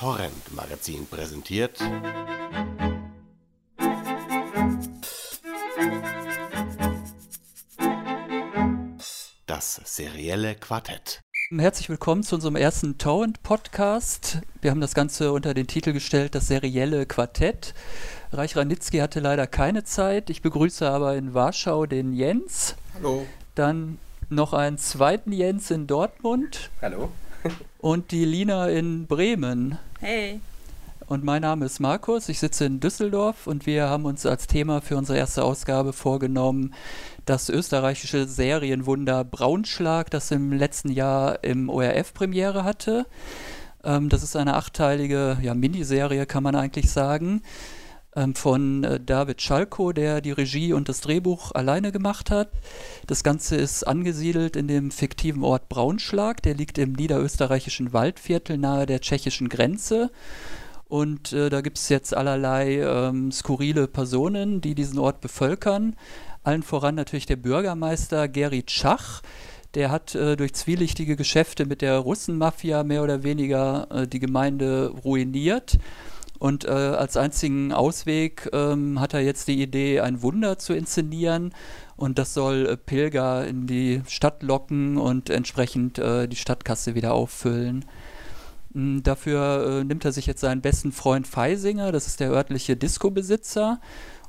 Torrent Magazin präsentiert. Das serielle Quartett. Herzlich willkommen zu unserem ersten Torrent-Podcast. Wir haben das Ganze unter den Titel gestellt, das serielle Quartett. Reich Ranitzky hatte leider keine Zeit. Ich begrüße aber in Warschau den Jens. Hallo. Dann noch einen zweiten Jens in Dortmund. Hallo. Und die Lina in Bremen. Hey. Und mein Name ist Markus, ich sitze in Düsseldorf und wir haben uns als Thema für unsere erste Ausgabe vorgenommen, das österreichische Serienwunder Braunschlag, das im letzten Jahr im ORF Premiere hatte. Ähm, das ist eine achteilige ja, Miniserie, kann man eigentlich sagen, von äh, David Schalko, der die Regie und das Drehbuch alleine gemacht hat. Das Ganze ist angesiedelt in dem fiktiven Ort Braunschlag, der liegt im niederösterreichischen Waldviertel nahe der tschechischen Grenze. Und äh, da gibt es jetzt allerlei ähm, skurrile Personen, die diesen Ort bevölkern. Allen voran natürlich der Bürgermeister Gerrit Schach. Der hat äh, durch zwielichtige Geschäfte mit der Russenmafia mehr oder weniger äh, die Gemeinde ruiniert. Und äh, als einzigen Ausweg ähm, hat er jetzt die Idee, ein Wunder zu inszenieren. Und das soll äh, Pilger in die Stadt locken und entsprechend äh, die Stadtkasse wieder auffüllen. Mm, dafür äh, nimmt er sich jetzt seinen besten Freund Feisinger, das ist der örtliche Disco-Besitzer.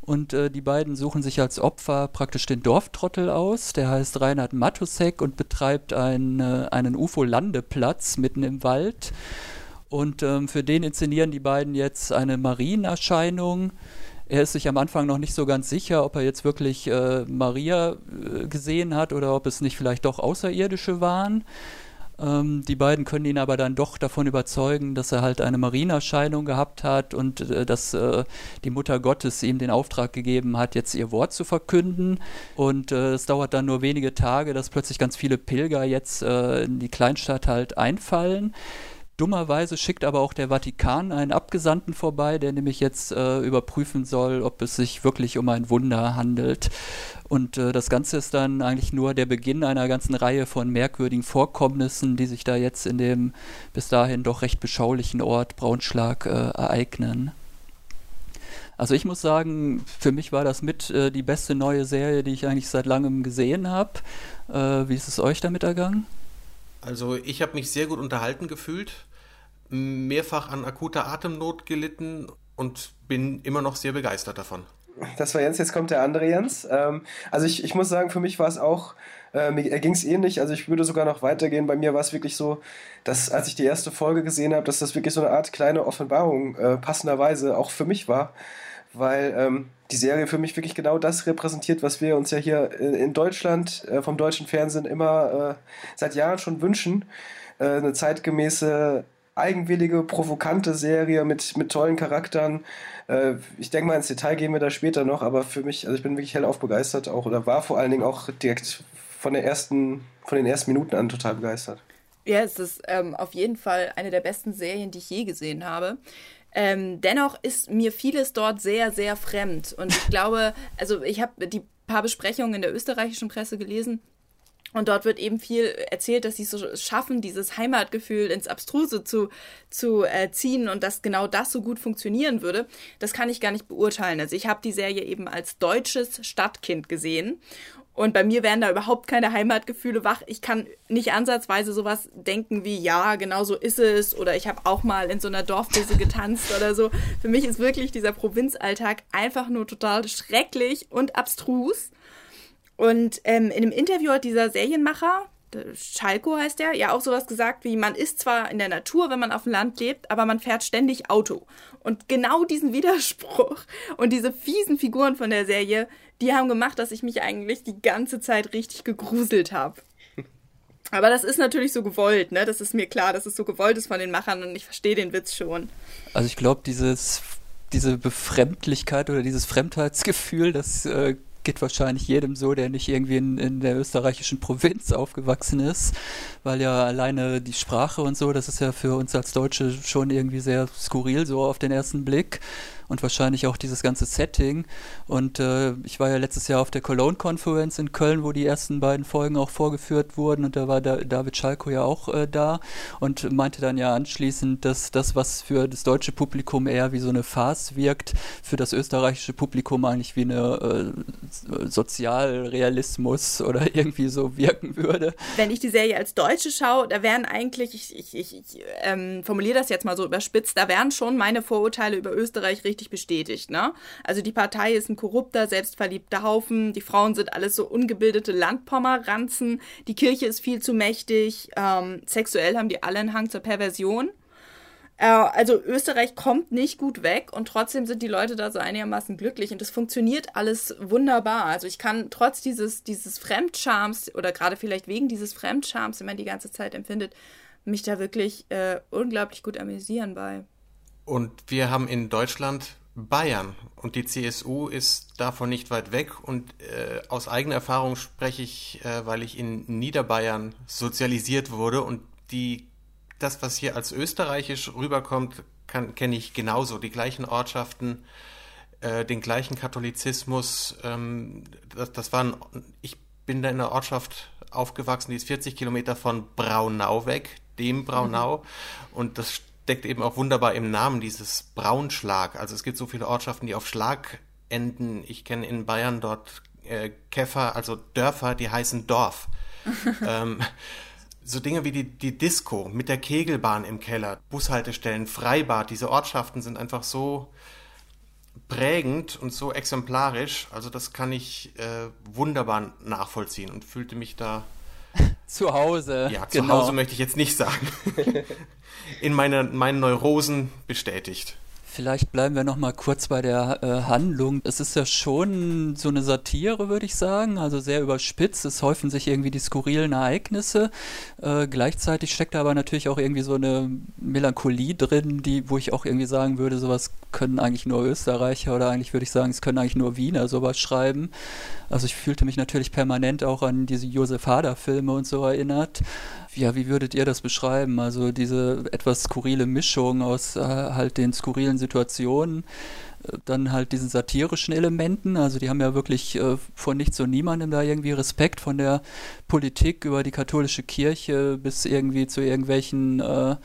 Und äh, die beiden suchen sich als Opfer praktisch den Dorftrottel aus. Der heißt Reinhard Matusek und betreibt ein, äh, einen UFO-Landeplatz mitten im Wald. Und ähm, für den inszenieren die beiden jetzt eine Marienerscheinung. Er ist sich am Anfang noch nicht so ganz sicher, ob er jetzt wirklich äh, Maria äh, gesehen hat oder ob es nicht vielleicht doch Außerirdische waren. Ähm, die beiden können ihn aber dann doch davon überzeugen, dass er halt eine Marienerscheinung gehabt hat und äh, dass äh, die Mutter Gottes ihm den Auftrag gegeben hat, jetzt ihr Wort zu verkünden. Und äh, es dauert dann nur wenige Tage, dass plötzlich ganz viele Pilger jetzt äh, in die Kleinstadt halt einfallen. Dummerweise schickt aber auch der Vatikan einen Abgesandten vorbei, der nämlich jetzt äh, überprüfen soll, ob es sich wirklich um ein Wunder handelt. Und äh, das Ganze ist dann eigentlich nur der Beginn einer ganzen Reihe von merkwürdigen Vorkommnissen, die sich da jetzt in dem bis dahin doch recht beschaulichen Ort Braunschlag äh, ereignen. Also ich muss sagen, für mich war das mit äh, die beste neue Serie, die ich eigentlich seit langem gesehen habe. Äh, wie ist es euch damit ergangen? Also ich habe mich sehr gut unterhalten gefühlt, mehrfach an akuter Atemnot gelitten und bin immer noch sehr begeistert davon. Das war Jens, jetzt kommt der andere Jens. Ähm, also ich, ich muss sagen, für mich war es auch, äh, mir ging es ähnlich, also ich würde sogar noch weitergehen. Bei mir war es wirklich so, dass als ich die erste Folge gesehen habe, dass das wirklich so eine Art kleine Offenbarung äh, passenderweise auch für mich war, weil ähm, die Serie für mich wirklich genau das repräsentiert, was wir uns ja hier in, Deutschland äh, vom deutschen Fernsehen immer äh, seit Jahren schon wünschen. Äh, eine zeitgemäße eigenwillige, provokante Serie mit, mit tollen Charakteren. Äh, ich denke mal, ins Detail gehen wir da später noch, aber für mich, also ich bin wirklich hellauf begeistert auch oder war vor allen Dingen auch direkt von, der ersten, von den ersten Minuten an total begeistert. Ja, es ist ähm, auf jeden Fall eine der besten Serien, die ich je gesehen habe. Ähm, dennoch ist mir vieles dort sehr, sehr fremd. Und ich glaube, also ich habe die paar Besprechungen in der österreichischen Presse gelesen und dort wird eben viel erzählt, dass sie so schaffen, dieses Heimatgefühl ins Abstruse zu, zu äh, ziehen und dass genau das so gut funktionieren würde. Das kann ich gar nicht beurteilen. Also ich habe die Serie eben als deutsches Stadtkind gesehen. Und bei mir werden da überhaupt keine Heimatgefühle wach. Ich kann nicht ansatzweise sowas denken wie, ja, genau so ist es. Oder ich habe auch mal in so einer Dorfbisse getanzt oder so. Für mich ist wirklich dieser Provinzalltag einfach nur total schrecklich und abstrus. Und ähm, in einem Interview hat dieser Serienmacher, Schalko heißt der, ja auch sowas gesagt wie, man ist zwar in der Natur, wenn man auf dem Land lebt, aber man fährt ständig Auto. Und genau diesen Widerspruch und diese fiesen Figuren von der Serie, die haben gemacht, dass ich mich eigentlich die ganze Zeit richtig gegruselt habe. Aber das ist natürlich so gewollt, ne? Das ist mir klar, dass es so gewollt ist von den Machern und ich verstehe den Witz schon. Also ich glaube, dieses diese Befremdlichkeit oder dieses Fremdheitsgefühl, das äh, geht wahrscheinlich jedem so, der nicht irgendwie in, in der österreichischen Provinz aufgewachsen ist, weil ja alleine die Sprache und so, das ist ja für uns als Deutsche schon irgendwie sehr skurril, so auf den ersten Blick. Und wahrscheinlich auch dieses ganze Setting. Und äh, ich war ja letztes Jahr auf der Cologne Conference in Köln, wo die ersten beiden Folgen auch vorgeführt wurden und da war da David Schalko ja auch äh, da und meinte dann ja anschließend, dass das, was für das deutsche Publikum eher wie so eine Farce wirkt, für das österreichische Publikum eigentlich wie eine äh, Sozialrealismus oder irgendwie so wirken würde. Wenn ich die Serie als Deutsche schaue, da wären eigentlich, ich, ich, ich, ähm, formuliere das jetzt mal so überspitzt, da wären schon meine Vorurteile über Österreich richtig bestätigt. Ne? Also die Partei ist ein korrupter, selbstverliebter Haufen, die Frauen sind alles so ungebildete Landpomeranzen, die Kirche ist viel zu mächtig, ähm, sexuell haben die alle einen Hang zur Perversion. Äh, also Österreich kommt nicht gut weg und trotzdem sind die Leute da so einigermaßen glücklich und das funktioniert alles wunderbar. Also ich kann trotz dieses, dieses Fremdschams oder gerade vielleicht wegen dieses Fremdschams, den man die ganze Zeit empfindet, mich da wirklich äh, unglaublich gut amüsieren bei. Und wir haben in Deutschland Bayern und die CSU ist davon nicht weit weg und äh, aus eigener Erfahrung spreche ich, äh, weil ich in Niederbayern sozialisiert wurde und die das, was hier als österreichisch rüberkommt, kenne ich genauso. Die gleichen Ortschaften, äh, den gleichen Katholizismus. Ähm, das, das waren, ich bin da in einer Ortschaft aufgewachsen, die ist 40 Kilometer von Braunau weg, dem Braunau. Mhm. Und das steckt eben auch wunderbar im Namen, dieses Braunschlag. Also es gibt so viele Ortschaften, die auf Schlag enden. Ich kenne in Bayern dort äh, Käfer, also Dörfer, die heißen Dorf. ähm, so Dinge wie die, die Disco mit der Kegelbahn im Keller, Bushaltestellen, Freibad, diese Ortschaften sind einfach so prägend und so exemplarisch. Also das kann ich äh, wunderbar nachvollziehen und fühlte mich da zu Hause. Ja, zu genau. Hause möchte ich jetzt nicht sagen. In meine, meinen Neurosen bestätigt. Vielleicht bleiben wir noch mal kurz bei der äh, Handlung. Es ist ja schon so eine Satire, würde ich sagen, also sehr überspitzt. Es häufen sich irgendwie die skurrilen Ereignisse. Äh, gleichzeitig steckt da aber natürlich auch irgendwie so eine Melancholie drin, die, wo ich auch irgendwie sagen würde, sowas können eigentlich nur Österreicher oder eigentlich würde ich sagen, es können eigentlich nur Wiener sowas schreiben. Also ich fühlte mich natürlich permanent auch an diese Josef Hader-Filme und so erinnert. Ja, wie würdet ihr das beschreiben? Also diese etwas skurrile Mischung aus äh, halt den skurrilen Situationen, äh, dann halt diesen satirischen Elementen. Also die haben ja wirklich äh, von nichts und niemandem da irgendwie Respekt von der Politik über die katholische Kirche bis irgendwie zu irgendwelchen äh,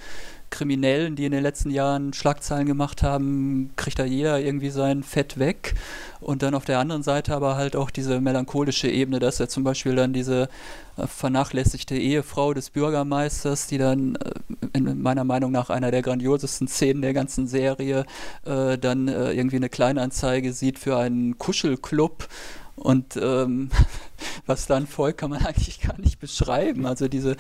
Kriminellen, die in den letzten Jahren Schlagzeilen gemacht haben, kriegt da jeder irgendwie sein Fett weg. Und dann auf der anderen Seite aber halt auch diese melancholische Ebene, dass er zum Beispiel dann diese äh, vernachlässigte Ehefrau des Bürgermeisters, die dann äh, in meiner Meinung nach einer der grandiosesten Szenen der ganzen Serie äh, dann äh, irgendwie eine Kleinanzeige sieht für einen Kuschelclub und ähm, was dann folgt, kann man eigentlich gar nicht beschreiben. Also diese,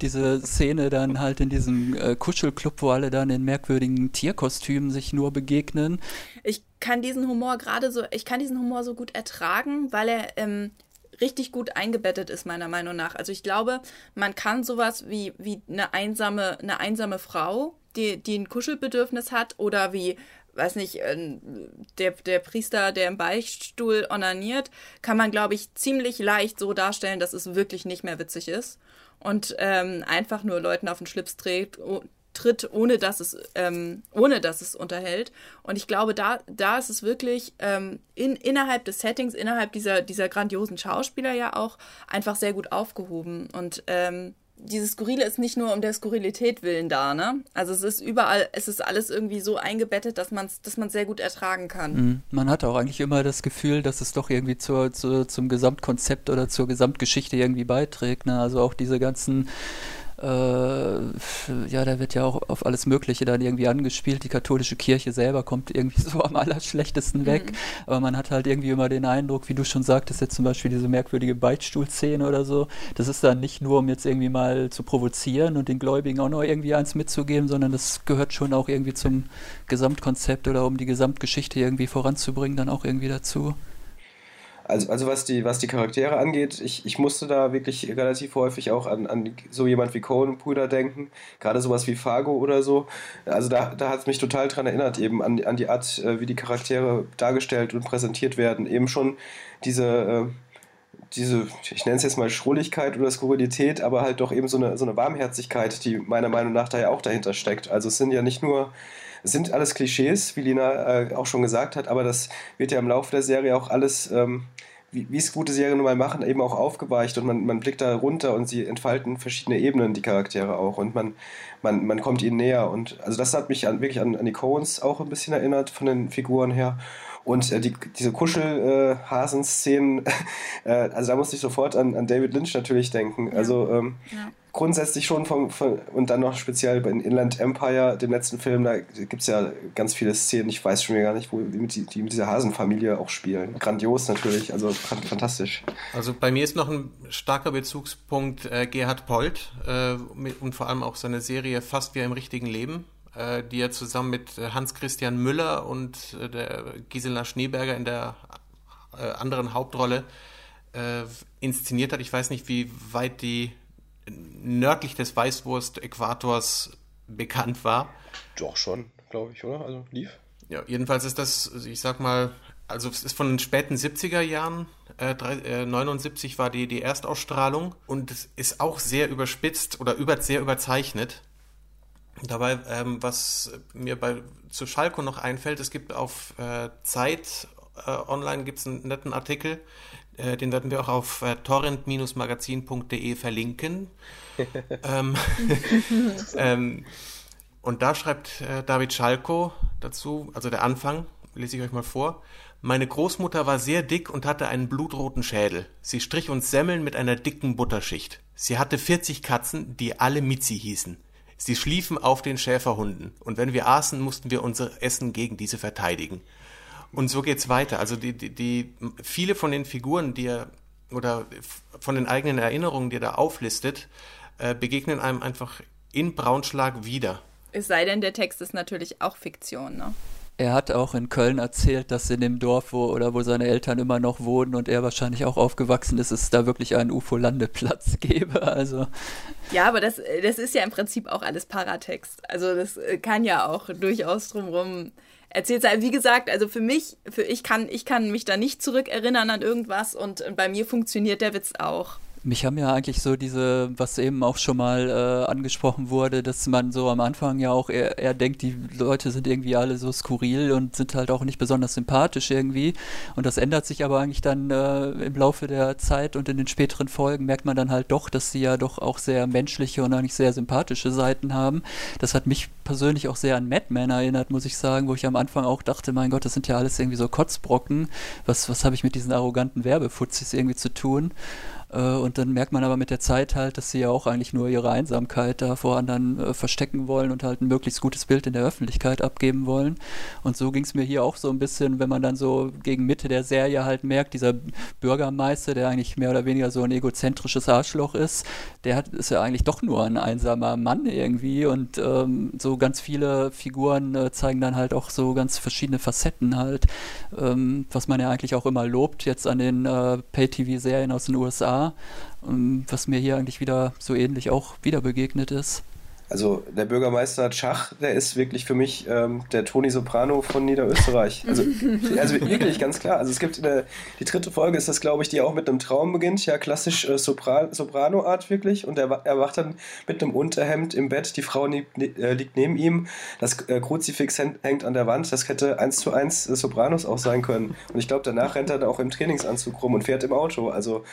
diese Szene dann halt in diesem äh, Kuschelclub, wo alle dann in merkwürdigen Tierkostümen sich nur begegnen. Ich kann diesen Humor gerade so, ich kann diesen Humor so gut ertragen, weil er ähm, richtig gut eingebettet ist, meiner Meinung nach. Also ich glaube, man kann sowas wie, wie eine einsame, eine einsame Frau, die, die ein Kuschelbedürfnis hat, oder wie weiß nicht, äh, der, der Priester, der im Beichtstuhl onaniert, kann man, glaube ich, ziemlich leicht so darstellen, dass es wirklich nicht mehr witzig ist und ähm, einfach nur Leuten auf den Schlips dreht, tritt, ohne dass es, ähm, ohne dass es unterhält. Und ich glaube, da, da ist es wirklich ähm, in, innerhalb des Settings, innerhalb dieser, dieser grandiosen Schauspieler ja auch einfach sehr gut aufgehoben. Und ähm, dieses Skurrile ist nicht nur um der Skurrilität willen da, ne? Also es ist überall, es ist alles irgendwie so eingebettet, dass man es dass sehr gut ertragen kann. Mhm. Man hat auch eigentlich immer das Gefühl, dass es doch irgendwie zur, zur, zum Gesamtkonzept oder zur Gesamtgeschichte irgendwie beiträgt. Ne? Also auch diese ganzen äh, ja, da wird ja auch auf alles Mögliche dann irgendwie angespielt. Die katholische Kirche selber kommt irgendwie so am allerschlechtesten weg. Mhm. Aber man hat halt irgendwie immer den Eindruck, wie du schon sagtest, jetzt zum Beispiel diese merkwürdige Beichtstuhlszene oder so. Das ist dann nicht nur, um jetzt irgendwie mal zu provozieren und den Gläubigen auch noch irgendwie eins mitzugeben, sondern das gehört schon auch irgendwie zum Gesamtkonzept oder um die Gesamtgeschichte irgendwie voranzubringen, dann auch irgendwie dazu. Also, also was, die, was die Charaktere angeht, ich, ich musste da wirklich relativ häufig auch an, an so jemand wie Cohen-Brüder denken, gerade sowas wie Fargo oder so. Also da, da hat es mich total dran erinnert, eben an, an die Art, äh, wie die Charaktere dargestellt und präsentiert werden. Eben schon diese, äh, diese ich nenne es jetzt mal Schrulligkeit oder Skurrilität, aber halt doch eben so eine, so eine Warmherzigkeit, die meiner Meinung nach da ja auch dahinter steckt. Also es sind ja nicht nur es sind alles Klischees, wie Lina äh, auch schon gesagt hat, aber das wird ja im Laufe der Serie auch alles, ähm, wie es gute Serien nun mal machen, eben auch aufgeweicht und man, man blickt da runter und sie entfalten verschiedene Ebenen, die Charaktere auch und man, man, man kommt ihnen näher und also das hat mich an, wirklich an, an die Coens auch ein bisschen erinnert von den Figuren her und äh, die, diese Kuschelhasen-Szenen, äh, also da musste ich sofort an, an David Lynch natürlich denken. Ja. Also ähm, ja. grundsätzlich schon vom, vom, und dann noch speziell bei Inland Empire, dem letzten Film, da gibt es ja ganz viele Szenen, ich weiß schon gar nicht, wo die mit, die mit dieser Hasenfamilie auch spielen. Grandios natürlich, also fantastisch. Also bei mir ist noch ein starker Bezugspunkt äh, Gerhard Polt äh, mit, und vor allem auch seine Serie Fast wie im richtigen Leben äh, die er zusammen mit äh, Hans-Christian Müller und äh, der Gisela Schneeberger in der äh, anderen Hauptrolle äh, inszeniert hat. Ich weiß nicht, wie weit die nördlich des Weißwurst-Äquators bekannt war. Doch schon, glaube ich, oder? Also lief. Ja, jedenfalls ist das, ich sag mal, also es ist von den späten 70er Jahren, äh, äh, 79 war die, die Erstausstrahlung und es ist auch sehr überspitzt oder über, sehr überzeichnet. Dabei, ähm, was mir bei zu Schalko noch einfällt, es gibt auf äh, Zeit äh, online gibt's einen netten Artikel, äh, den werden wir auch auf äh, torrent-magazin.de verlinken. ähm, ähm, und da schreibt äh, David Schalko dazu, also der Anfang, lese ich euch mal vor. Meine Großmutter war sehr dick und hatte einen blutroten Schädel. Sie strich uns Semmeln mit einer dicken Butterschicht. Sie hatte 40 Katzen, die alle Mitzi hießen. Sie schliefen auf den Schäferhunden. Und wenn wir aßen, mussten wir unser Essen gegen diese verteidigen. Und so geht's weiter. Also die, die, die viele von den Figuren, die er oder von den eigenen Erinnerungen, die er da auflistet, äh, begegnen einem einfach in Braunschlag wieder. Es sei denn, der Text ist natürlich auch Fiktion, ne? Er hat auch in Köln erzählt, dass in dem Dorf, wo oder wo seine Eltern immer noch wohnen und er wahrscheinlich auch aufgewachsen ist, es da wirklich einen UFO-Landeplatz gäbe. Also ja, aber das, das ist ja im Prinzip auch alles Paratext. Also das kann ja auch durchaus drumherum erzählt sein. Wie gesagt, also für mich, für ich kann, ich kann mich da nicht zurückerinnern an irgendwas und bei mir funktioniert der Witz auch. Mich haben ja eigentlich so diese, was eben auch schon mal äh, angesprochen wurde, dass man so am Anfang ja auch eher, eher, denkt, die Leute sind irgendwie alle so skurril und sind halt auch nicht besonders sympathisch irgendwie. Und das ändert sich aber eigentlich dann äh, im Laufe der Zeit und in den späteren Folgen merkt man dann halt doch, dass sie ja doch auch sehr menschliche und eigentlich sehr sympathische Seiten haben. Das hat mich persönlich auch sehr an Mad Men erinnert, muss ich sagen, wo ich am Anfang auch dachte, mein Gott, das sind ja alles irgendwie so Kotzbrocken. Was, was habe ich mit diesen arroganten Werbefutzis irgendwie zu tun? Äh, und dann merkt man aber mit der Zeit halt, dass sie ja auch eigentlich nur ihre Einsamkeit da vor anderen äh, verstecken wollen und halt ein möglichst gutes Bild in der Öffentlichkeit abgeben wollen. Und so ging es mir hier auch so ein bisschen, wenn man dann so gegen Mitte der Serie halt merkt, dieser Bürgermeister, der eigentlich mehr oder weniger so ein egozentrisches Arschloch ist, der hat, ist ja eigentlich doch nur ein einsamer Mann irgendwie und ähm, so ganz viele Figuren äh, zeigen dann halt auch so ganz verschiedene Facetten halt, ähm, was man ja eigentlich auch immer lobt jetzt an den äh, Pay-TV-Serien aus den USA ähm, was mir hier eigentlich wieder so ähnlich auch wieder begegnet ist. Also der Bürgermeister Schach, der ist wirklich für mich ähm, der Toni Soprano von Niederösterreich. Also, also wirklich, ganz klar. Also es gibt eine, die dritte Folge ist das, glaube ich, die auch mit einem Traum beginnt. Ja, klassisch äh, Sopran Soprano-Art wirklich. Und er, er wacht dann mit einem Unterhemd im Bett. Die Frau nie, äh, liegt neben ihm. Das äh, Kruzifix hängt an der Wand. Das hätte eins zu eins äh, Sopranos auch sein können. Und ich glaube, danach rennt er da auch im Trainingsanzug rum und fährt im Auto. Also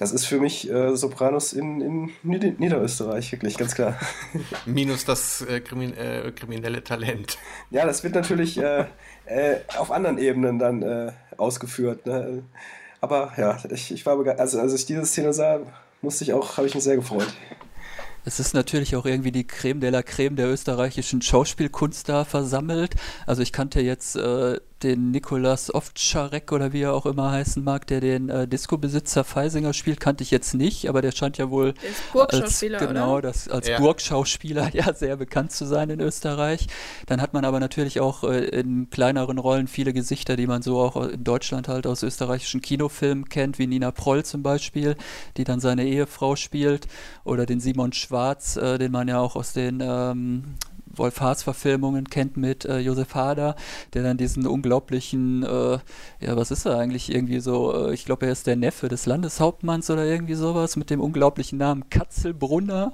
das ist für mich äh, Sopranos in, in Niederösterreich, wirklich, ganz klar. Minus das äh, krimin äh, kriminelle Talent. Ja, das wird natürlich äh, äh, auf anderen Ebenen dann äh, ausgeführt. Ne? Aber ja, ich, ich war begeistert. Also, als ich diese Szene sah, musste ich auch, habe ich mich sehr gefreut. Es ist natürlich auch irgendwie die Creme de la Creme der österreichischen Schauspielkunst da versammelt. Also ich kannte jetzt äh, den Nikolas Ovtcharek oder wie er auch immer heißen mag, der den äh, Disco-Besitzer Feisinger spielt, kannte ich jetzt nicht, aber der scheint ja wohl als, genau, das, als ja. Burgschauspieler ja sehr bekannt zu sein in Österreich. Dann hat man aber natürlich auch äh, in kleineren Rollen viele Gesichter, die man so auch in Deutschland halt aus österreichischen Kinofilmen kennt, wie Nina Proll zum Beispiel, die dann seine Ehefrau spielt, oder den Simon Schwarz, äh, den man ja auch aus den ähm, Wolf Haas-Verfilmungen kennt mit äh, Josef Hader, der dann diesen unglaublichen, äh, ja, was ist er eigentlich irgendwie so? Äh, ich glaube, er ist der Neffe des Landeshauptmanns oder irgendwie sowas mit dem unglaublichen Namen Katzelbrunner.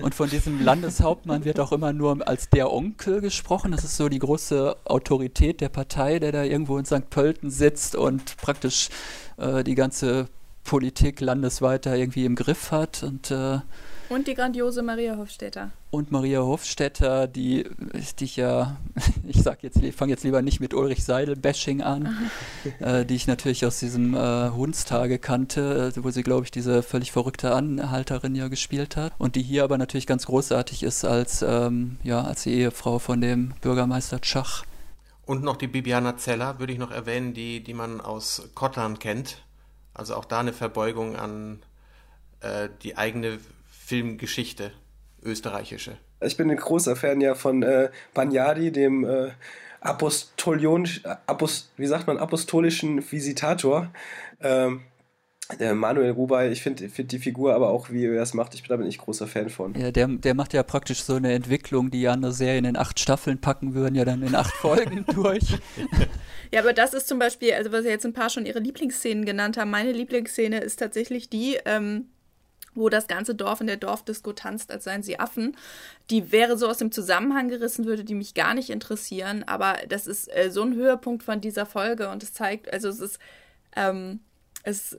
Und von diesem Landeshauptmann wird auch immer nur als der Onkel gesprochen. Das ist so die große Autorität der Partei, der da irgendwo in St. Pölten sitzt und praktisch äh, die ganze Politik landesweit da irgendwie im Griff hat und äh, und die grandiose Maria Hofstetter. Und Maria Hofstetter, die, die ich ja, ich sag jetzt, ich fange jetzt lieber nicht mit Ulrich Seidel-Bashing an, äh, die ich natürlich aus diesem äh, Hundstage kannte, äh, wo sie, glaube ich, diese völlig verrückte Anhalterin ja gespielt hat. Und die hier aber natürlich ganz großartig ist als, ähm, ja, als die Ehefrau von dem Bürgermeister Tschach. Und noch die Bibiana Zeller würde ich noch erwähnen, die, die man aus Kottern kennt. Also auch da eine Verbeugung an äh, die eigene Filmgeschichte, österreichische. Ich bin ein großer Fan ja von äh, Bagnadi, dem äh, Apostolion, Apost, wie sagt man, apostolischen Visitator. Ähm, Manuel Rubai, ich finde find die Figur aber auch, wie er es macht, ich, da bin ich großer Fan von. Ja, der, der macht ja praktisch so eine Entwicklung, die andere Serien in acht Staffeln packen würden, ja dann in acht Folgen durch. Ja, aber das ist zum Beispiel, also was jetzt ein paar schon ihre Lieblingsszenen genannt haben, meine Lieblingsszene ist tatsächlich die, ähm, wo das ganze Dorf in der Dorfdisco tanzt, als seien sie Affen. Die wäre so aus dem Zusammenhang gerissen, würde die mich gar nicht interessieren, aber das ist äh, so ein Höhepunkt von dieser Folge und es zeigt, also es ist, ähm, es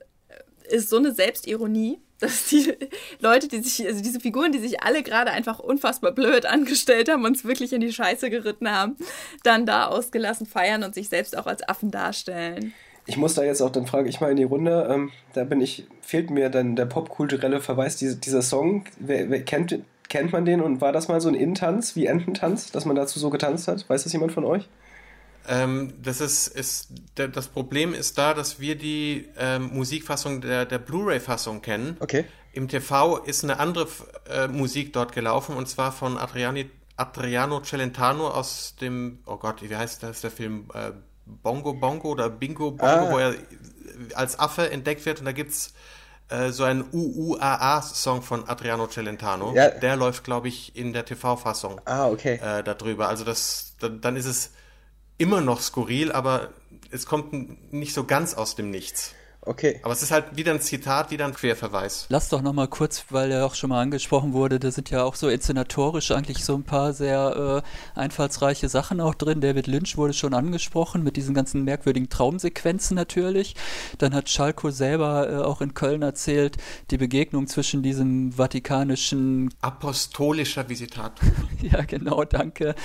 ist so eine Selbstironie, dass die Leute, die sich, also diese Figuren, die sich alle gerade einfach unfassbar blöd angestellt haben, uns wirklich in die Scheiße geritten haben, dann da ausgelassen feiern und sich selbst auch als Affen darstellen ich muss da jetzt auch, dann frage ich mal in die Runde, ähm, da bin ich, fehlt mir dann der popkulturelle Verweis, diese, dieser Song, wer, wer, kennt, kennt man den und war das mal so ein Intanz wie Ententanz, dass man dazu so getanzt hat? Weiß das jemand von euch? Ähm, das ist, ist das Problem ist da, dass wir die ähm, Musikfassung der, der Blu-ray-Fassung kennen. Okay. Im TV ist eine andere äh, Musik dort gelaufen und zwar von Adriani, Adriano Celentano aus dem, oh Gott, wie heißt das der Film? Äh, Bongo Bongo oder Bingo Bongo, ah. wo er als Affe entdeckt wird und da gibt's äh, so einen UUAA-Song von Adriano Celentano. Ja. Der läuft, glaube ich, in der TV-Fassung ah, okay. äh, darüber. Also das, dann, dann ist es immer noch skurril, aber es kommt nicht so ganz aus dem Nichts. Okay. Aber es ist halt wieder ein Zitat, wieder ein Querverweis. Lass doch nochmal kurz, weil er auch schon mal angesprochen wurde, da sind ja auch so inszenatorisch eigentlich so ein paar sehr äh, einfallsreiche Sachen auch drin. David Lynch wurde schon angesprochen, mit diesen ganzen merkwürdigen Traumsequenzen natürlich. Dann hat Schalko selber äh, auch in Köln erzählt, die Begegnung zwischen diesem vatikanischen apostolischer Visitator. ja, genau, danke.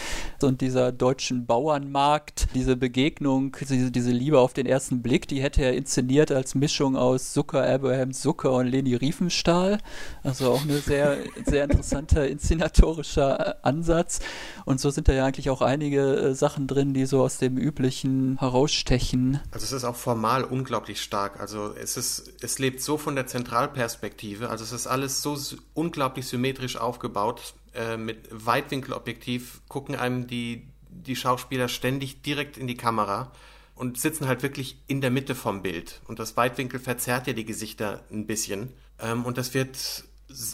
Und dieser deutschen Bauernmarkt, diese Begegnung, diese, diese Liebe auf den ersten Blick, die hätte er inszeniert als Mischung aus Zucker, Abraham Zucker und Leni Riefenstahl. Also auch ein sehr, sehr interessanter inszenatorischer äh, Ansatz. Und so sind da ja eigentlich auch einige äh, Sachen drin, die so aus dem üblichen herausstechen. Also es ist auch formal unglaublich stark. Also es ist, es lebt so von der Zentralperspektive. Also es ist alles so unglaublich symmetrisch aufgebaut. Äh, mit Weitwinkelobjektiv gucken einem die, die Schauspieler ständig direkt in die Kamera und sitzen halt wirklich in der Mitte vom Bild. Und das Weitwinkel verzerrt ja die Gesichter ein bisschen. Ähm, und das wird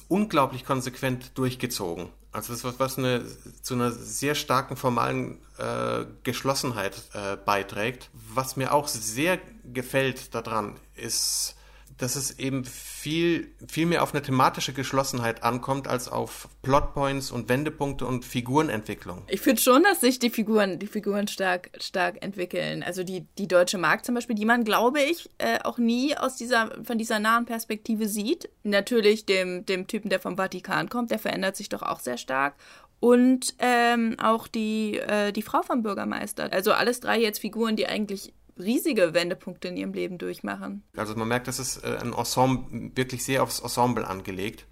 unglaublich konsequent durchgezogen. Also das ist was eine, zu einer sehr starken formalen äh, Geschlossenheit äh, beiträgt. Was mir auch sehr gefällt daran, ist dass es eben viel, viel mehr auf eine thematische Geschlossenheit ankommt, als auf Plotpoints und Wendepunkte und Figurenentwicklung. Ich finde schon, dass sich die Figuren, die Figuren stark, stark entwickeln. Also die, die deutsche Mark zum Beispiel, die man, glaube ich, äh, auch nie aus dieser, von dieser nahen Perspektive sieht. Natürlich dem, dem Typen, der vom Vatikan kommt, der verändert sich doch auch sehr stark und ähm, auch die, äh, die Frau vom Bürgermeister. Also alles drei jetzt Figuren, die eigentlich riesige Wendepunkte in ihrem Leben durchmachen. Also man merkt, das ist äh, ein Ensemble, wirklich sehr aufs Ensemble angelegt.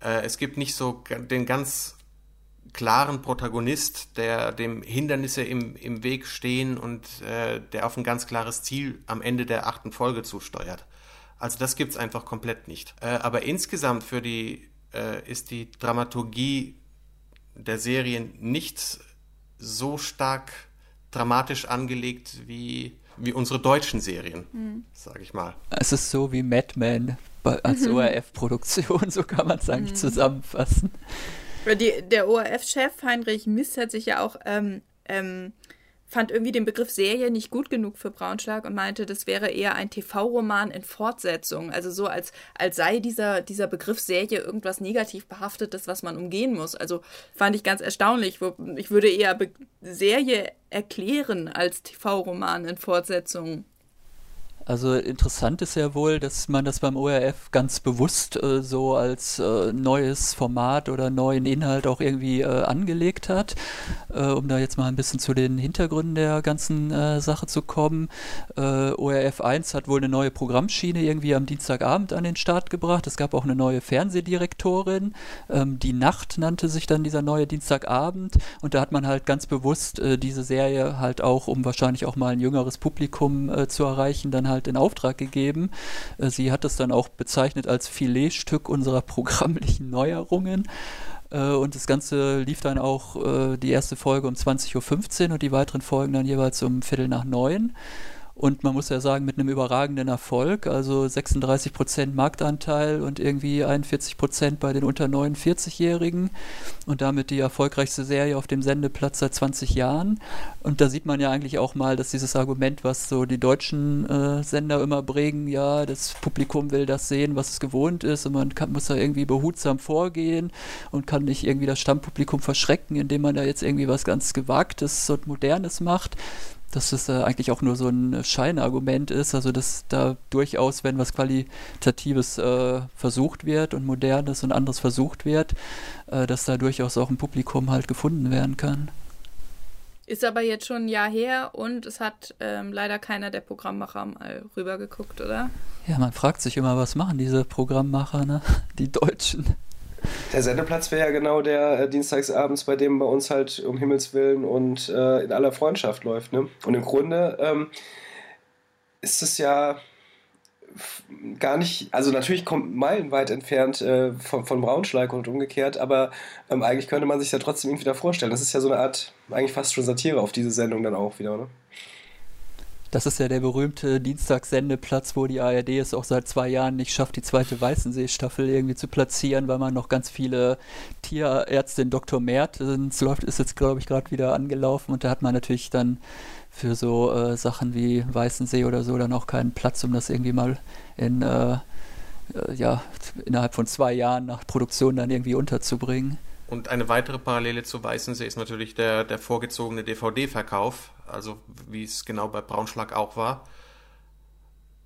Äh, es gibt nicht so den ganz klaren Protagonist, der dem Hindernisse im, im Weg stehen und äh, der auf ein ganz klares Ziel am Ende der achten Folge zusteuert. Also das gibt es einfach komplett nicht. Aber insgesamt für die ist die Dramaturgie der Serien nicht so stark dramatisch angelegt wie wie unsere deutschen Serien, mhm. sage ich mal. Es ist so wie Mad Men als mhm. ORF-Produktion, so kann man es eigentlich mhm. zusammenfassen. Die, der ORF-Chef Heinrich Mist hat sich ja auch ähm, ähm, fand irgendwie den Begriff Serie nicht gut genug für Braunschlag und meinte, das wäre eher ein TV-Roman in Fortsetzung. Also so, als, als sei dieser, dieser Begriff Serie irgendwas negativ behaftetes, was man umgehen muss. Also fand ich ganz erstaunlich. Ich würde eher Be Serie erklären als TV-Roman in Fortsetzung. Also interessant ist ja wohl, dass man das beim ORF ganz bewusst äh, so als äh, neues Format oder neuen Inhalt auch irgendwie äh, angelegt hat, äh, um da jetzt mal ein bisschen zu den Hintergründen der ganzen äh, Sache zu kommen. Äh, ORF 1 hat wohl eine neue Programmschiene irgendwie am Dienstagabend an den Start gebracht. Es gab auch eine neue Fernsehdirektorin. Ähm, die Nacht nannte sich dann dieser neue Dienstagabend und da hat man halt ganz bewusst diese Serie halt auch, um wahrscheinlich auch mal ein jüngeres Publikum zu erreichen, dann halt halt in Auftrag gegeben. Äh, sie hat es dann auch bezeichnet als Filetstück unserer programmlichen Neuerungen. Äh, und das Ganze lief dann auch äh, die erste Folge um 20.15 Uhr und die weiteren Folgen dann jeweils um Viertel nach neun. Und man muss ja sagen, mit einem überragenden Erfolg, also 36% Marktanteil und irgendwie 41% bei den unter 49-Jährigen und damit die erfolgreichste Serie auf dem Sendeplatz seit 20 Jahren. Und da sieht man ja eigentlich auch mal, dass dieses Argument, was so die deutschen äh, Sender immer bringen, ja, das Publikum will das sehen, was es gewohnt ist und man kann, muss da irgendwie behutsam vorgehen und kann nicht irgendwie das Stammpublikum verschrecken, indem man da jetzt irgendwie was ganz Gewagtes und Modernes macht dass das äh, eigentlich auch nur so ein Scheinargument ist, also dass da durchaus, wenn was Qualitatives äh, versucht wird und Modernes und anderes versucht wird, äh, dass da durchaus auch ein Publikum halt gefunden werden kann. Ist aber jetzt schon ein Jahr her und es hat ähm, leider keiner der Programmmacher mal rübergeguckt, oder? Ja, man fragt sich immer, was machen diese Programmmacher, ne? Die Deutschen. Der Sendeplatz wäre ja genau der äh, Dienstagsabends, bei dem bei uns halt um Himmels Willen und äh, in aller Freundschaft läuft. Ne? Und im Grunde ähm, ist es ja gar nicht, also natürlich kommt meilenweit entfernt äh, von, von Braunschweig und umgekehrt, aber ähm, eigentlich könnte man sich ja trotzdem irgendwie wieder vorstellen. Das ist ja so eine Art, eigentlich fast schon Satire auf diese Sendung dann auch wieder, oder? Das ist ja der berühmte Dienstagssendeplatz, wo die ARD es auch seit zwei Jahren nicht schafft, die zweite Weißensee-Staffel irgendwie zu platzieren, weil man noch ganz viele Tierärztin Dr. Mertens läuft, ist jetzt, glaube ich, gerade wieder angelaufen und da hat man natürlich dann für so äh, Sachen wie Weißensee oder so dann auch keinen Platz, um das irgendwie mal in äh, äh, ja, innerhalb von zwei Jahren nach Produktion dann irgendwie unterzubringen. Und eine weitere Parallele zu Weißensee ist natürlich der, der vorgezogene DVD-Verkauf also wie es genau bei Braunschlag auch war,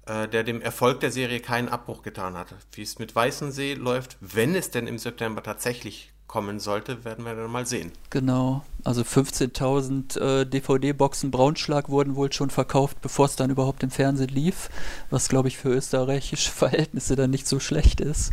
äh, der dem Erfolg der Serie keinen Abbruch getan hat. Wie es mit Weißensee läuft, wenn es denn im September tatsächlich kommen sollte, werden wir dann mal sehen. Genau, also 15.000 äh, DVD-Boxen Braunschlag wurden wohl schon verkauft, bevor es dann überhaupt im Fernsehen lief, was glaube ich für österreichische Verhältnisse dann nicht so schlecht ist.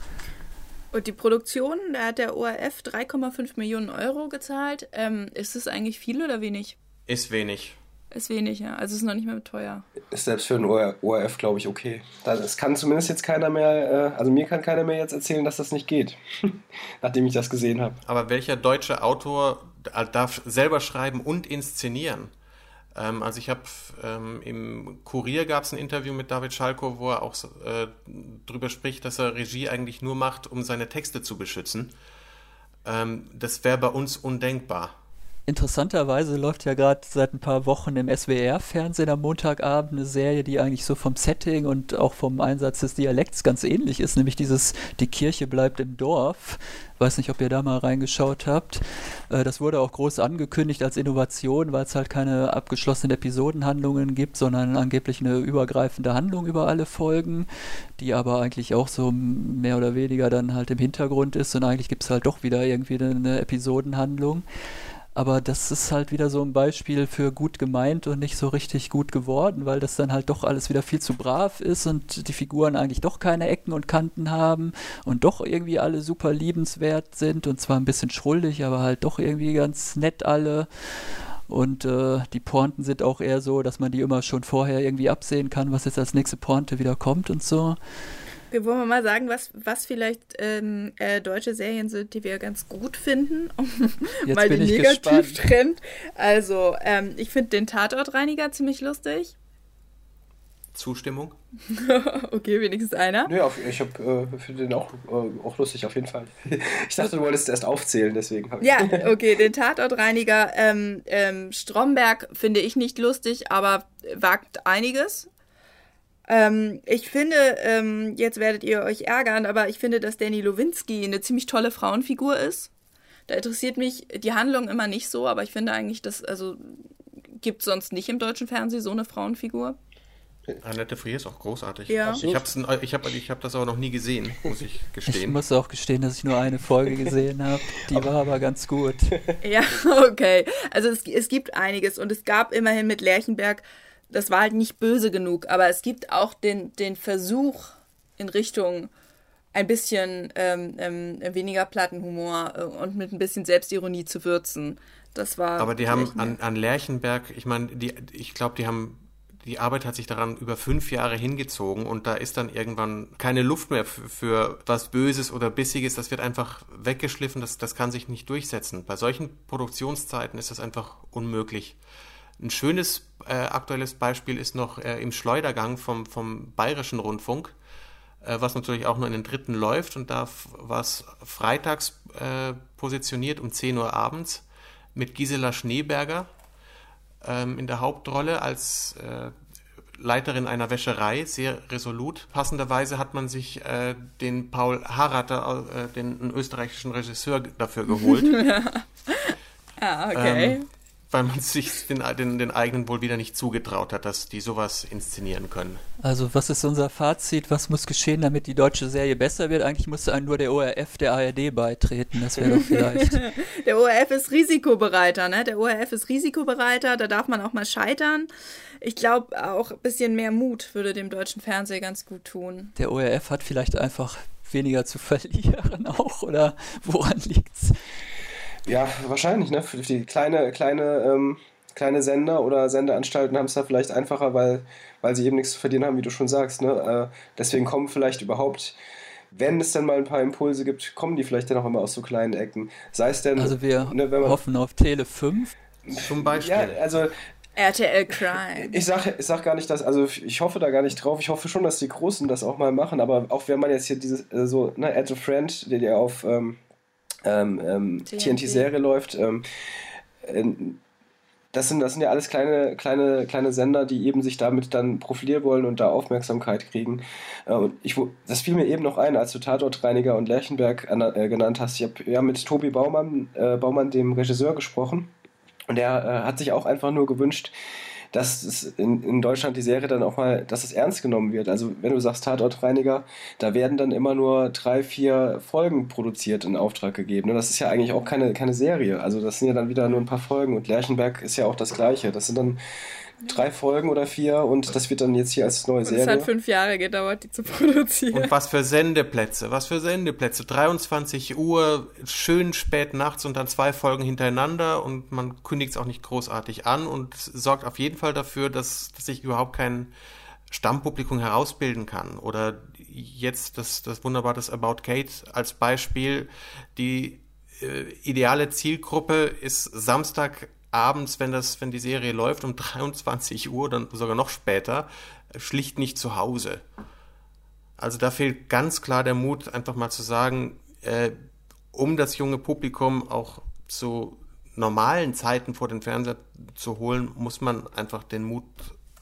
Und die Produktion, da hat der ORF 3,5 Millionen Euro gezahlt. Ähm, ist es eigentlich viel oder wenig? Ist wenig. Ist wenig, ja. Also ist noch nicht mehr teuer. Ist selbst für ein ORF, glaube ich, okay. Das kann zumindest jetzt keiner mehr, äh, also mir kann keiner mehr jetzt erzählen, dass das nicht geht, nachdem ich das gesehen habe. Aber welcher deutsche Autor darf selber schreiben und inszenieren? Ähm, also ich habe ähm, im Kurier gab es ein Interview mit David Schalko, wo er auch äh, drüber spricht, dass er Regie eigentlich nur macht, um seine Texte zu beschützen. Ähm, das wäre bei uns undenkbar. Interessanterweise läuft ja gerade seit ein paar Wochen im SWR-Fernsehen am Montagabend eine Serie, die eigentlich so vom Setting und auch vom Einsatz des Dialekts ganz ähnlich ist, nämlich dieses Die Kirche bleibt im Dorf. Weiß nicht, ob ihr da mal reingeschaut habt. Äh, das wurde auch groß angekündigt als Innovation, weil es halt keine abgeschlossenen Episodenhandlungen gibt, sondern angeblich eine übergreifende Handlung über alle Folgen, die aber eigentlich auch so mehr oder weniger dann halt im Hintergrund ist und eigentlich gibt es halt doch wieder irgendwie eine Episodenhandlung. Aber das ist halt wieder so ein Beispiel für gut gemeint und nicht so richtig gut geworden, weil das dann halt doch alles wieder viel zu brav ist und die Figuren eigentlich doch keine Ecken und Kanten haben und doch irgendwie alle super liebenswert sind und zwar ein bisschen schrullig, aber halt doch irgendwie ganz nett alle. Und äh, die Pointen sind auch eher so, dass man die immer schon vorher irgendwie absehen kann, was jetzt als nächste Pointe wieder kommt und so. Wir wollen mal sagen, was, was vielleicht ähm, äh, deutsche Serien sind, die wir ganz gut finden. Jetzt mal bin den Negativtrend. Also, ähm, ich finde den Tatortreiniger ziemlich lustig. Zustimmung? okay, wenigstens einer. Ja, ich habe äh, finde den auch, äh, auch lustig, auf jeden Fall. Ich dachte, du wolltest erst aufzählen, deswegen habe ich. Ja, okay, den Tatortreiniger ähm, ähm, Stromberg finde ich nicht lustig, aber wagt einiges. Ähm, ich finde, ähm, jetzt werdet ihr euch ärgern, aber ich finde, dass Danny Lowinski eine ziemlich tolle Frauenfigur ist. Da interessiert mich die Handlung immer nicht so, aber ich finde eigentlich, dass, also gibt es sonst nicht im deutschen Fernsehen so eine Frauenfigur. Annette Frier ist auch großartig. Ja. Ich habe ich hab, ich hab das aber noch nie gesehen, muss ich gestehen. Ich muss auch gestehen, dass ich nur eine Folge gesehen habe. Die war aber ganz gut. Ja, okay. Also es, es gibt einiges und es gab immerhin mit Lerchenberg, das war halt nicht böse genug, aber es gibt auch den, den Versuch in Richtung ein bisschen ähm, ähm, weniger Plattenhumor äh, und mit ein bisschen Selbstironie zu würzen. Das war. Aber die haben an, an Lerchenberg, ich meine, die, ich glaube, die haben die Arbeit hat sich daran über fünf Jahre hingezogen und da ist dann irgendwann keine Luft mehr für, für, was Böses oder Bissiges. Das wird einfach weggeschliffen, das, das kann sich nicht durchsetzen. Bei solchen Produktionszeiten ist das einfach unmöglich. Ein schönes äh, aktuelles Beispiel ist noch äh, im Schleudergang vom, vom Bayerischen Rundfunk äh, was natürlich auch nur in den dritten läuft und da war es freitags äh, positioniert um 10 Uhr abends mit Gisela Schneeberger ähm, in der Hauptrolle als äh, Leiterin einer Wäscherei, sehr resolut. Passenderweise hat man sich äh, den Paul Harater, äh, den österreichischen Regisseur, dafür geholt. ah, okay. Ähm, weil man sich den, den, den eigenen wohl wieder nicht zugetraut hat, dass die sowas inszenieren können. Also was ist unser Fazit? Was muss geschehen, damit die deutsche Serie besser wird? Eigentlich müsste einem nur der ORF der ARD beitreten. Das wäre doch vielleicht. der ORF ist risikobereiter, ne? Der ORF ist risikobereiter, da darf man auch mal scheitern. Ich glaube, auch ein bisschen mehr Mut würde dem deutschen Fernsehen ganz gut tun. Der ORF hat vielleicht einfach weniger zu verlieren auch, oder woran liegt's? Ja, wahrscheinlich, ne? Für die kleine, kleine, ähm, kleine Sender oder Sendeanstalten haben es da vielleicht einfacher, weil, weil sie eben nichts zu verdienen haben, wie du schon sagst. Ne? Äh, deswegen kommen vielleicht überhaupt, wenn es dann mal ein paar Impulse gibt, kommen die vielleicht dann auch immer aus so kleinen Ecken. Sei es denn. Also wir ne, man, hoffen auf Tele 5. Zum Beispiel. Ja, also RTL Crime. Ich sag, ich sag gar nicht, dass, also ich hoffe da gar nicht drauf. Ich hoffe schon, dass die Großen das auch mal machen, aber auch wenn man jetzt hier dieses, äh, so, ne, Add a Friend, der ja auf ähm, ähm, ähm, TNT-Serie läuft. Ähm, äh, das sind, das sind ja alles kleine, kleine, kleine Sender, die eben sich damit dann profilieren wollen und da Aufmerksamkeit kriegen. Äh, und ich, das fiel mir eben noch ein, als du Tatortreiniger und Lerchenberg äh, genannt hast. Ich habe ja mit Tobi Baumann, äh, Baumann, dem Regisseur, gesprochen. Und er äh, hat sich auch einfach nur gewünscht, dass in, in Deutschland die Serie dann auch mal, dass es ernst genommen wird. Also wenn du sagst Tatortreiniger, da werden dann immer nur drei, vier Folgen produziert in Auftrag gegeben. Und das ist ja eigentlich auch keine, keine Serie. Also das sind ja dann wieder nur ein paar Folgen. Und Lerchenberg ist ja auch das Gleiche. Das sind dann drei Folgen oder vier und das wird dann jetzt hier als neue Serie. Es hat fünf Jahre gedauert, die zu produzieren. Und was für Sendeplätze, was für Sendeplätze. 23 Uhr, schön spät nachts und dann zwei Folgen hintereinander und man kündigt es auch nicht großartig an und sorgt auf jeden Fall dafür, dass, dass sich überhaupt kein Stammpublikum herausbilden kann. Oder jetzt das, das wunderbar das About Kate als Beispiel. Die äh, ideale Zielgruppe ist Samstag abends, wenn das, wenn die Serie läuft, um 23 Uhr, dann sogar noch später, schlicht nicht zu Hause. Also da fehlt ganz klar der Mut, einfach mal zu sagen, äh, um das junge Publikum auch zu normalen Zeiten vor den Fernseher zu holen, muss man einfach den Mut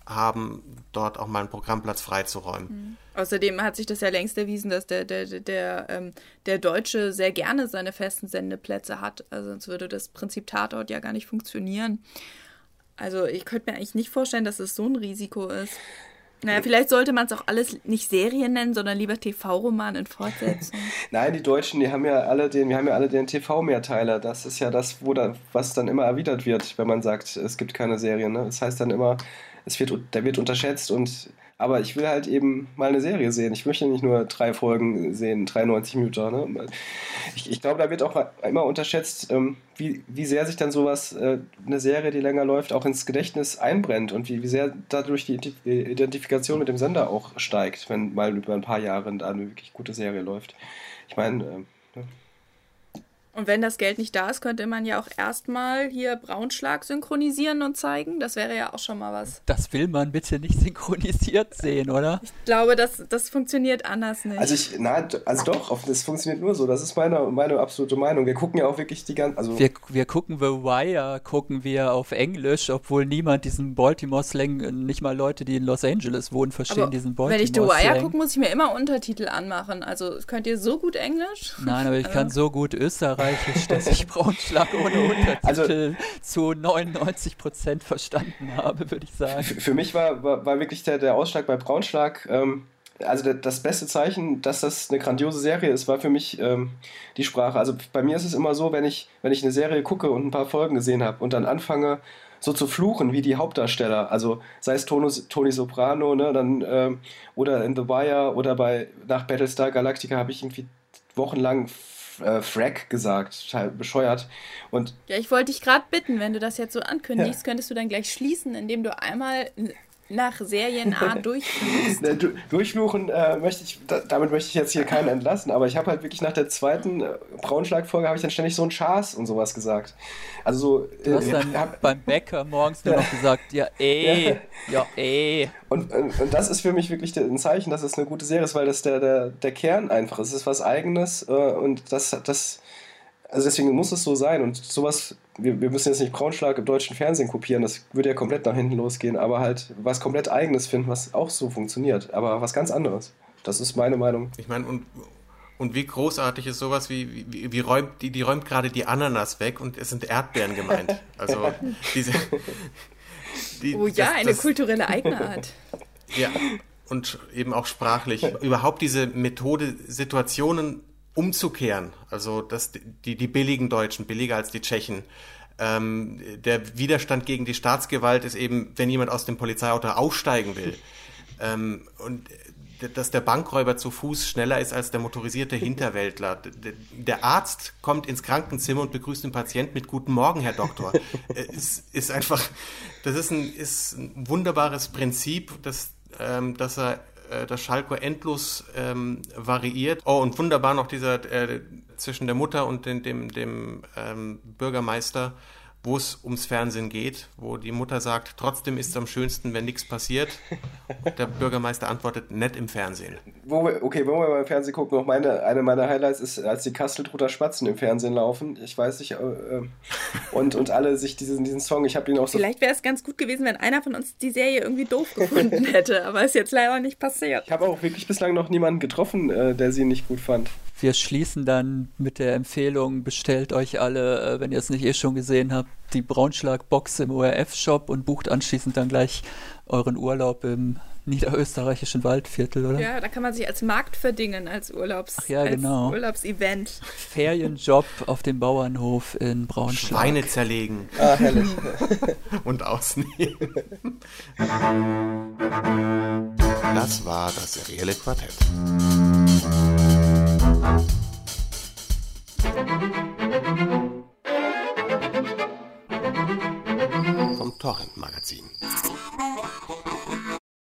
haben, dort auch mal einen Programmplatz freizuräumen. Mhm. Außerdem hat sich das ja längst erwiesen, dass der, der, der, der, ähm, der Deutsche sehr gerne seine festen Sendeplätze hat. Also sonst würde das Prinzip Tatort ja gar nicht funktionieren. Also ich könnte mir eigentlich nicht vorstellen, dass es so ein Risiko ist. Naja, vielleicht sollte man es auch alles nicht Serien nennen, sondern lieber TV-Roman in Fortsetzung. Nein, die Deutschen, die haben ja alle den, wir haben ja alle den TV-Mehrteiler. Das ist ja das, wo da, was dann immer erwidert wird, wenn man sagt, es gibt keine Serien. Ne? Das heißt dann immer, es wird, der wird unterschätzt und aber ich will halt eben mal eine Serie sehen. Ich möchte nicht nur drei Folgen sehen, 93 Minuten. Ne? Ich, ich glaube, da wird auch immer unterschätzt, ähm, wie, wie sehr sich dann sowas, äh, eine Serie, die länger läuft, auch ins Gedächtnis einbrennt und wie, wie sehr dadurch die Identifikation mit dem Sender auch steigt, wenn mal über ein paar Jahre da eine wirklich gute Serie läuft. Ich meine, äh, Und wenn das Geld nicht da ist, könnte man ja auch erstmal hier Braunschlag synchronisieren und zeigen. Das wäre ja auch schon mal was. Das will man bitte nicht synchronisiert sehen, oder? Ich glaube, das, das funktioniert anders nicht. Also ich, nein, also doch, das funktioniert nur so. Das ist meine, meine absolute Meinung. Wir gucken ja auch wirklich die ganzen. Also wir, wir gucken The Wire, gucken wir auf Englisch, obwohl niemand diesen Baltimore-Slang, nicht mal Leute, die in Los Angeles wohnen, verstehen Aber diesen Baltimore-Slang. Wenn ich The Wire gucke, muss ich mir immer Untertitel anmachen. Also könnt ihr so gut Englisch? Nein, aber ich kann so gut Österreich österreichisch, dass ich Braunschlag ohne Untertitel also, zu 99 Prozent verstanden habe, würde ich sagen. Für mich war, war, war wirklich der, der Ausschlag bei Braunschlag, ähm, also der, das beste Zeichen, dass das eine grandiose Serie ist, war für mich ähm, die Sprache. Also bei mir ist es immer so, wenn ich, wenn ich eine Serie gucke und ein paar Folgen gesehen habe und dann anfange, so zu fluchen wie die Hauptdarsteller. Also sei es Tony, Tony Soprano, ne, dann, ähm, oder in The Wire oder bei nach Battlestar Galactica habe ich irgendwie wochenlang äh, Frack gesagt, bescheuert. Und ja, ich wollte dich gerade bitten, wenn du das jetzt so ankündigst, ja. könntest du dann gleich schließen, indem du einmal nach Serienart durchfluchst. Ne, durchfluchen äh, möchte ich, da, damit möchte ich jetzt hier keinen entlassen, aber ich habe halt wirklich nach der zweiten äh, Braunschlag-Folge habe ich dann ständig so ein Schaß und sowas gesagt. Also so. Du hast äh, dann hab, beim Bäcker morgens nur noch gesagt, ja eh, ja, ja eh. Und, und, und, das ist für mich wirklich ein Zeichen, dass es eine gute Serie ist, weil das der, der, der Kern einfach ist. Es ist was Eigenes äh, und das, das also deswegen muss es so sein und sowas, wir, wir müssen jetzt nicht Braunschlag im deutschen Fernsehen kopieren, das würde ja komplett nach hinten losgehen, aber halt was komplett eigenes finden, was auch so funktioniert, aber was ganz anderes. Das ist meine Meinung. Ich meine, und, und wie großartig ist sowas, wie, wie, wie räumt, die, die räumt gerade die Ananas weg und es sind Erdbeeren gemeint. Also diese. Die, oh ja, das, eine das, kulturelle Eigenart. Ja, und eben auch sprachlich. Überhaupt diese Methode, Situationen umzukehren. Also dass die, die billigen Deutschen, billiger als die Tschechen. Ähm, der Widerstand gegen die Staatsgewalt ist eben, wenn jemand aus dem Polizeiauto aussteigen will. Ähm, und dass der Bankräuber zu Fuß schneller ist als der motorisierte Hinterwäldler. Der Arzt kommt ins Krankenzimmer und begrüßt den Patienten mit Guten Morgen, Herr Doktor. äh, ist einfach, das ist ein, ist ein wunderbares Prinzip, dass, ähm, dass er äh, das Schalko endlos ähm, variiert. Oh, und wunderbar noch dieser äh, zwischen der Mutter und den, dem, dem ähm, Bürgermeister wo es ums Fernsehen geht, wo die Mutter sagt, trotzdem ist es am schönsten, wenn nichts passiert. Und der Bürgermeister antwortet, nett im Fernsehen. Wo wir, okay, wenn wir beim Fernsehen gucken, auch meine, eine meiner Highlights ist, als die Kasteltruder Spatzen im Fernsehen laufen. Ich weiß nicht, äh, äh und, und alle sich diesen, diesen Song, ich habe ihn auch so... Vielleicht wäre es ganz gut gewesen, wenn einer von uns die Serie irgendwie doof gefunden hätte, aber ist jetzt leider nicht passiert. Ich habe auch wirklich bislang noch niemanden getroffen, äh, der sie nicht gut fand. Wir schließen dann mit der Empfehlung, bestellt euch alle, äh, wenn ihr es nicht eh schon gesehen habt, die Braunschlag-Box im ORF-Shop und bucht anschließend dann gleich euren Urlaub im niederösterreichischen Waldviertel, oder? Ja, da kann man sich als Markt verdingen, als Urlaubs Ach ja, genau. Urlaubsevent. Ferienjob auf dem Bauernhof in Braunschlag. Schweine zerlegen. Ah, herrlich. und ausnehmen. Das war das serielle Quartett. Vom Torrent Magazin.